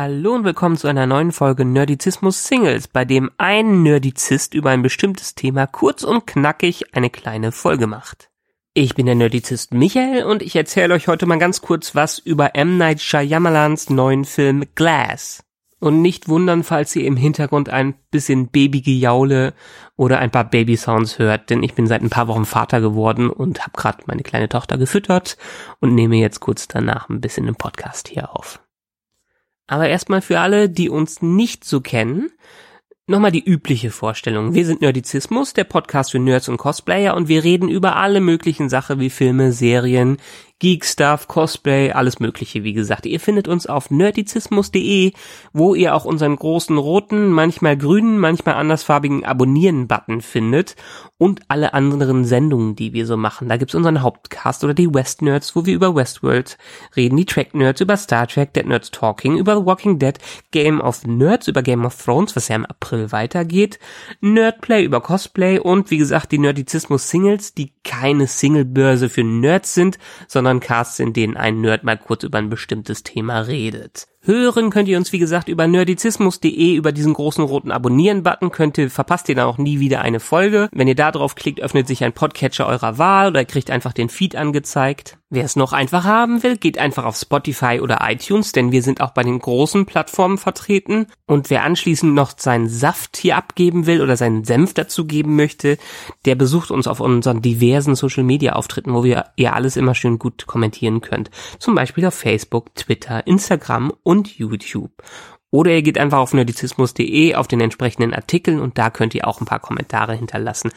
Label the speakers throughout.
Speaker 1: Hallo und willkommen zu einer neuen Folge Nerdizismus Singles, bei dem ein Nerdizist über ein bestimmtes Thema kurz und knackig eine kleine Folge macht. Ich bin der Nerdizist Michael und ich erzähle euch heute mal ganz kurz was über M. Night Shyamalans neuen Film Glass. Und nicht wundern, falls ihr im Hintergrund ein bisschen Babygejaule oder ein paar Babysounds hört, denn ich bin seit ein paar Wochen Vater geworden und habe gerade meine kleine Tochter gefüttert und nehme jetzt kurz danach ein bisschen den Podcast hier auf. Aber erstmal für alle, die uns nicht so kennen, nochmal die übliche Vorstellung. Wir sind Nerdizismus, der Podcast für Nerds und Cosplayer und wir reden über alle möglichen Sachen wie Filme, Serien, Geek-Stuff, Cosplay, alles mögliche, wie gesagt. Ihr findet uns auf nerdizismus.de, wo ihr auch unseren großen roten, manchmal grünen, manchmal andersfarbigen Abonnieren-Button findet und alle anderen Sendungen, die wir so machen. Da gibt's unseren Hauptcast oder die West Nerds, wo wir über Westworld reden, die Track Nerds über Star Trek, Dead Nerds Talking, über The Walking Dead, Game of Nerds über Game of Thrones, was ja im April weitergeht, Nerdplay über Cosplay und wie gesagt die Nerdizismus Singles, die keine Singlebörse für Nerds sind, sondern sondern Casts, in denen ein Nerd mal kurz über ein bestimmtes Thema redet. Hören könnt ihr uns, wie gesagt, über nerdizismus.de, über diesen großen roten Abonnieren-Button, könnt ihr, verpasst ihr dann auch nie wieder eine Folge. Wenn ihr da drauf klickt, öffnet sich ein Podcatcher eurer Wahl oder kriegt einfach den Feed angezeigt. Wer es noch einfach haben will, geht einfach auf Spotify oder iTunes, denn wir sind auch bei den großen Plattformen vertreten. Und wer anschließend noch seinen Saft hier abgeben will oder seinen Senf dazugeben möchte, der besucht uns auf unseren diversen Social Media Auftritten, wo wir ihr alles immer schön gut kommentieren könnt. Zum Beispiel auf Facebook, Twitter, Instagram und YouTube. Oder ihr geht einfach auf nerdizismus.de auf den entsprechenden Artikeln und da könnt ihr auch ein paar Kommentare hinterlassen.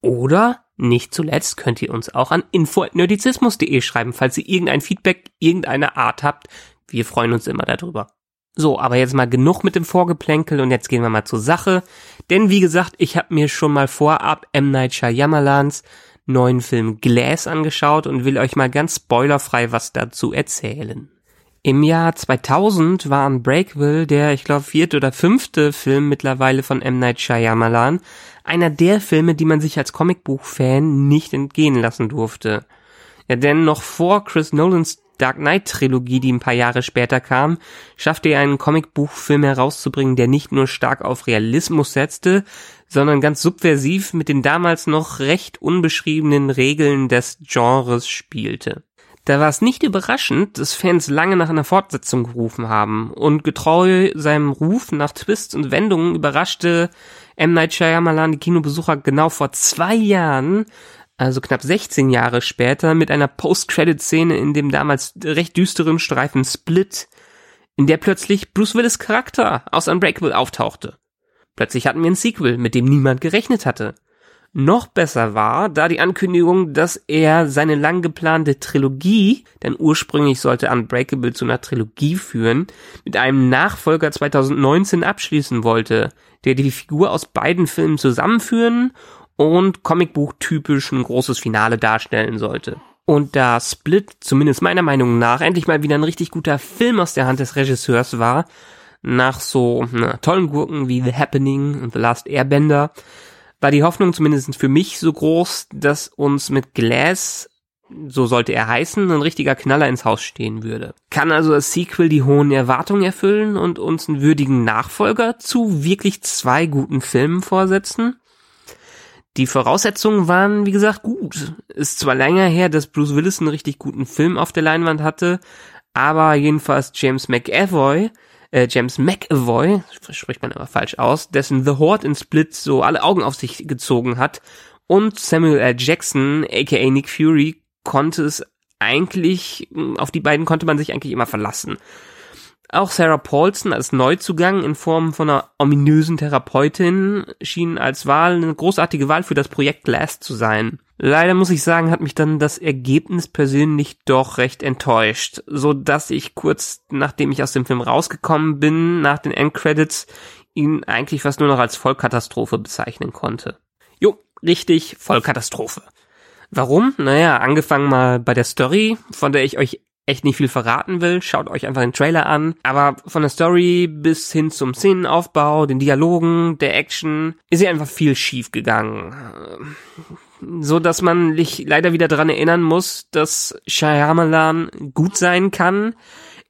Speaker 1: Oder nicht zuletzt könnt ihr uns auch an info.nerdizismus.de schreiben, falls ihr irgendein Feedback irgendeiner Art habt. Wir freuen uns immer darüber. So, aber jetzt mal genug mit dem Vorgeplänkel und jetzt gehen wir mal zur Sache. Denn wie gesagt, ich habe mir schon mal vorab M. Night Shyamalans neuen Film Glass angeschaut und will euch mal ganz spoilerfrei was dazu erzählen. Im Jahr 2000 war Unbreakable der, ich glaube, vierte oder fünfte Film mittlerweile von M. Night Shyamalan, einer der Filme, die man sich als Comicbuch-Fan nicht entgehen lassen durfte. Ja, denn noch vor Chris Nolans Dark Knight Trilogie, die ein paar Jahre später kam, schaffte er einen Comicbuchfilm herauszubringen, der nicht nur stark auf Realismus setzte, sondern ganz subversiv mit den damals noch recht unbeschriebenen Regeln des Genres spielte. Da war es nicht überraschend, dass Fans lange nach einer Fortsetzung gerufen haben und getreu seinem Ruf nach Twists und Wendungen überraschte M. Night Shyamalan die Kinobesucher genau vor zwei Jahren, also knapp 16 Jahre später, mit einer Post-Credit-Szene in dem damals recht düsteren Streifen Split, in der plötzlich Bruce Willis Charakter aus Unbreakable auftauchte. Plötzlich hatten wir ein Sequel, mit dem niemand gerechnet hatte. Noch besser war, da die Ankündigung, dass er seine lang geplante Trilogie, denn ursprünglich sollte Unbreakable zu einer Trilogie führen, mit einem Nachfolger 2019 abschließen wollte, der die Figur aus beiden Filmen zusammenführen und Comicbuch-typisch ein großes Finale darstellen sollte. Und da Split, zumindest meiner Meinung nach, endlich mal wieder ein richtig guter Film aus der Hand des Regisseurs war, nach so na, tollen Gurken wie The Happening und The Last Airbender, war die Hoffnung zumindest für mich so groß, dass uns mit Glass, so sollte er heißen, ein richtiger Knaller ins Haus stehen würde. Kann also das Sequel die hohen Erwartungen erfüllen und uns einen würdigen Nachfolger zu wirklich zwei guten Filmen vorsetzen? Die Voraussetzungen waren, wie gesagt, gut. Ist zwar länger her, dass Bruce Willis einen richtig guten Film auf der Leinwand hatte, aber jedenfalls James McAvoy äh, James McAvoy, spricht man aber falsch aus, dessen The Horde in Split so alle Augen auf sich gezogen hat und Samuel L. Jackson, aka Nick Fury, konnte es eigentlich, auf die beiden konnte man sich eigentlich immer verlassen. Auch Sarah Paulson als Neuzugang in Form von einer ominösen Therapeutin schien als Wahl eine großartige Wahl für das Projekt Last zu sein. Leider muss ich sagen, hat mich dann das Ergebnis persönlich doch recht enttäuscht, so dass ich kurz nachdem ich aus dem Film rausgekommen bin, nach den Endcredits, ihn eigentlich fast nur noch als Vollkatastrophe bezeichnen konnte. Jo, richtig, Vollkatastrophe. Warum? Naja, angefangen mal bei der Story, von der ich euch echt nicht viel verraten will. Schaut euch einfach den Trailer an. Aber von der Story bis hin zum Szenenaufbau, den Dialogen, der Action, ist ja einfach viel schief gegangen. So dass man sich leider wieder daran erinnern muss, dass Shyamalan gut sein kann.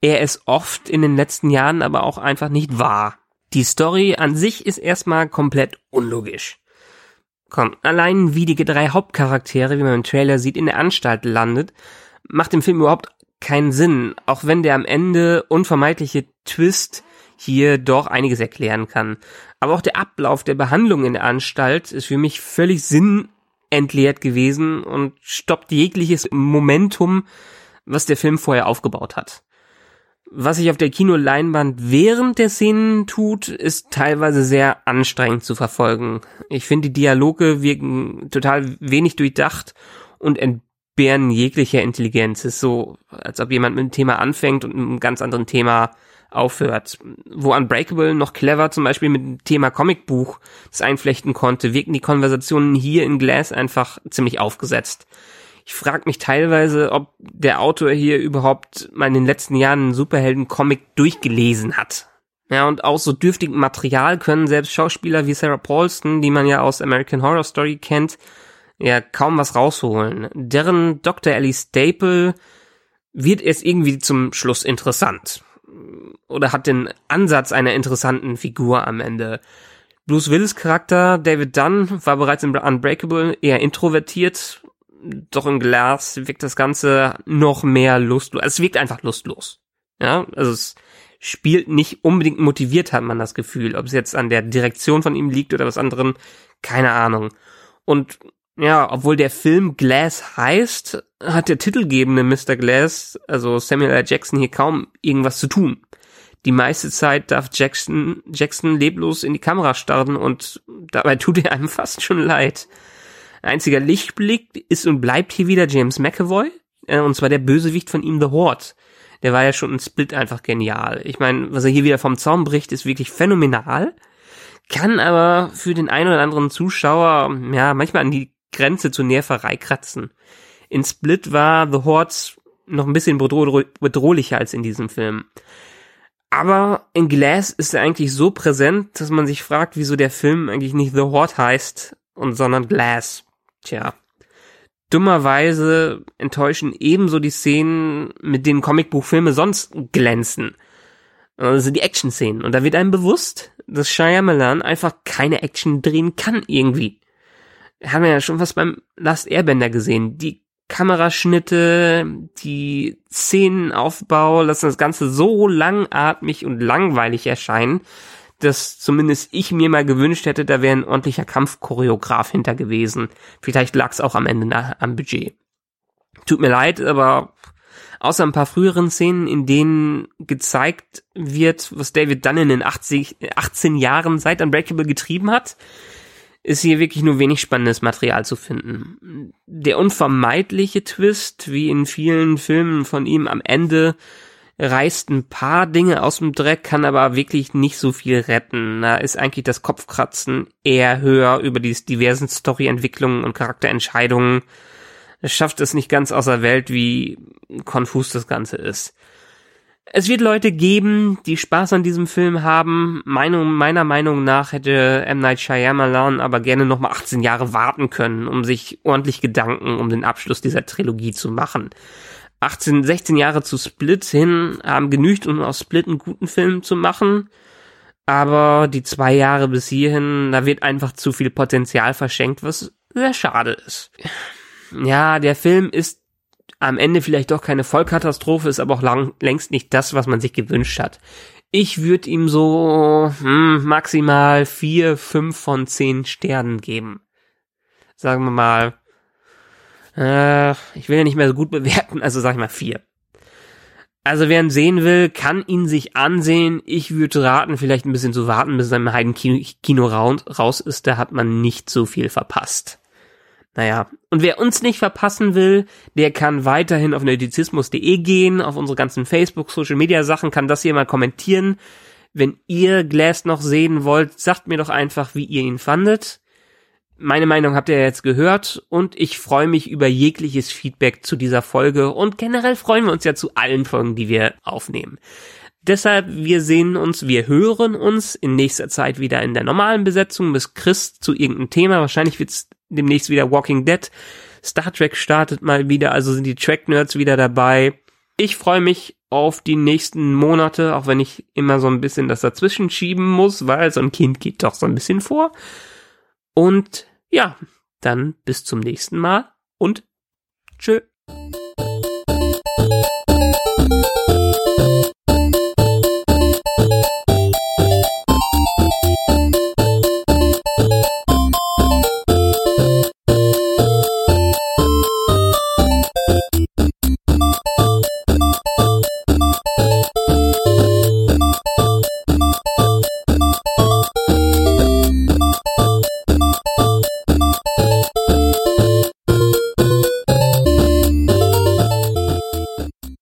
Speaker 1: Er es oft in den letzten Jahren aber auch einfach nicht war. Die Story an sich ist erstmal komplett unlogisch. Komm, allein wie die drei Hauptcharaktere, wie man im Trailer sieht, in der Anstalt landet, macht im Film überhaupt keinen Sinn, auch wenn der am Ende unvermeidliche Twist hier doch einiges erklären kann. Aber auch der Ablauf der Behandlung in der Anstalt ist für mich völlig sinnentleert gewesen und stoppt jegliches Momentum, was der Film vorher aufgebaut hat. Was sich auf der Kinoleinwand während der Szenen tut, ist teilweise sehr anstrengend zu verfolgen. Ich finde, die Dialoge wirken total wenig durchdacht und entbehren jeglicher Intelligenz. Es ist so, als ob jemand mit einem Thema anfängt und mit einem ganz anderen Thema aufhört. Wo Unbreakable noch clever zum Beispiel mit dem Thema Comicbuch das einflechten konnte, wirken die Konversationen hier in Glass einfach ziemlich aufgesetzt. Ich frage mich teilweise, ob der Autor hier überhaupt mal in den letzten Jahren einen Superhelden-Comic durchgelesen hat. Ja, und aus so dürftigem Material können selbst Schauspieler wie Sarah Paulson, die man ja aus American Horror Story kennt, ja kaum was rausholen. Deren Dr. Ellie Staple wird erst irgendwie zum Schluss interessant. Oder hat den Ansatz einer interessanten Figur am Ende. Bruce Willis Charakter David Dunn war bereits in Unbreakable eher introvertiert doch im Glas wirkt das Ganze noch mehr lustlos. Es wirkt einfach lustlos. Ja, also es spielt nicht unbedingt motiviert, hat man das Gefühl. Ob es jetzt an der Direktion von ihm liegt oder was anderem, keine Ahnung. Und ja, obwohl der Film Glass heißt, hat der titelgebende Mr. Glass, also Samuel L. Jackson, hier kaum irgendwas zu tun. Die meiste Zeit darf Jackson, Jackson leblos in die Kamera starren und dabei tut er einem fast schon leid. Einziger Lichtblick ist und bleibt hier wieder James McAvoy, äh, und zwar der Bösewicht von ihm, The Horde. Der war ja schon ein Split einfach genial. Ich meine, was er hier wieder vom Zaum bricht, ist wirklich phänomenal, kann aber für den einen oder anderen Zuschauer, ja, manchmal an die Grenze zur Nerverei kratzen. In Split war The Horde noch ein bisschen bedrohlicher als in diesem Film. Aber in Glass ist er eigentlich so präsent, dass man sich fragt, wieso der Film eigentlich nicht The Horde heißt, und sondern Glass. Tja. Dummerweise enttäuschen ebenso die Szenen, mit denen Comicbuchfilme sonst glänzen. Also die Action-Szenen. Und da wird einem bewusst, dass Shyamalan einfach keine Action drehen kann irgendwie. Haben wir ja schon was beim Last Airbender gesehen. Die Kameraschnitte, die Szenenaufbau lassen das Ganze so langatmig und langweilig erscheinen, dass zumindest ich mir mal gewünscht hätte, da wäre ein ordentlicher Kampfchoreograf hinter gewesen. Vielleicht lag es auch am Ende am Budget. Tut mir leid, aber außer ein paar früheren Szenen, in denen gezeigt wird, was David Dunn in den 80, 18 Jahren seit Unbreakable getrieben hat, ist hier wirklich nur wenig spannendes Material zu finden. Der unvermeidliche Twist, wie in vielen Filmen von ihm am Ende, reißt ein paar Dinge aus dem Dreck, kann aber wirklich nicht so viel retten. Da ist eigentlich das Kopfkratzen eher höher über die diversen Storyentwicklungen und Charakterentscheidungen. Es schafft es nicht ganz außer Welt, wie konfus das Ganze ist. Es wird Leute geben, die Spaß an diesem Film haben. Meinung, meiner Meinung nach hätte M. Night Shyamalan aber gerne nochmal 18 Jahre warten können, um sich ordentlich Gedanken um den Abschluss dieser Trilogie zu machen. 18, 16 Jahre zu Split hin haben genügt, um aus Split einen guten Film zu machen. Aber die zwei Jahre bis hierhin, da wird einfach zu viel Potenzial verschenkt, was sehr schade ist. Ja, der Film ist am Ende vielleicht doch keine Vollkatastrophe, ist aber auch lang, längst nicht das, was man sich gewünscht hat. Ich würde ihm so hm, maximal vier, fünf von zehn Sternen geben. Sagen wir mal äh, ich will ja nicht mehr so gut bewerten, also sag ich mal vier. Also wer ihn sehen will, kann ihn sich ansehen. Ich würde raten, vielleicht ein bisschen zu warten, bis er im Heiden Kino raus ist. Da hat man nicht so viel verpasst. Naja, und wer uns nicht verpassen will, der kann weiterhin auf nerdizismus.de gehen, auf unsere ganzen Facebook, Social Media Sachen, kann das hier mal kommentieren. Wenn ihr Glass noch sehen wollt, sagt mir doch einfach, wie ihr ihn fandet. Meine Meinung habt ihr jetzt gehört und ich freue mich über jegliches Feedback zu dieser Folge und generell freuen wir uns ja zu allen Folgen, die wir aufnehmen. Deshalb, wir sehen uns, wir hören uns in nächster Zeit wieder in der normalen Besetzung bis Chris zu irgendeinem Thema. Wahrscheinlich wird es demnächst wieder Walking Dead. Star Trek startet mal wieder, also sind die Track-Nerds wieder dabei. Ich freue mich auf die nächsten Monate, auch wenn ich immer so ein bisschen das dazwischen schieben muss, weil so ein Kind geht doch so ein bisschen vor. Und ja, dann bis zum nächsten Mal und tschö.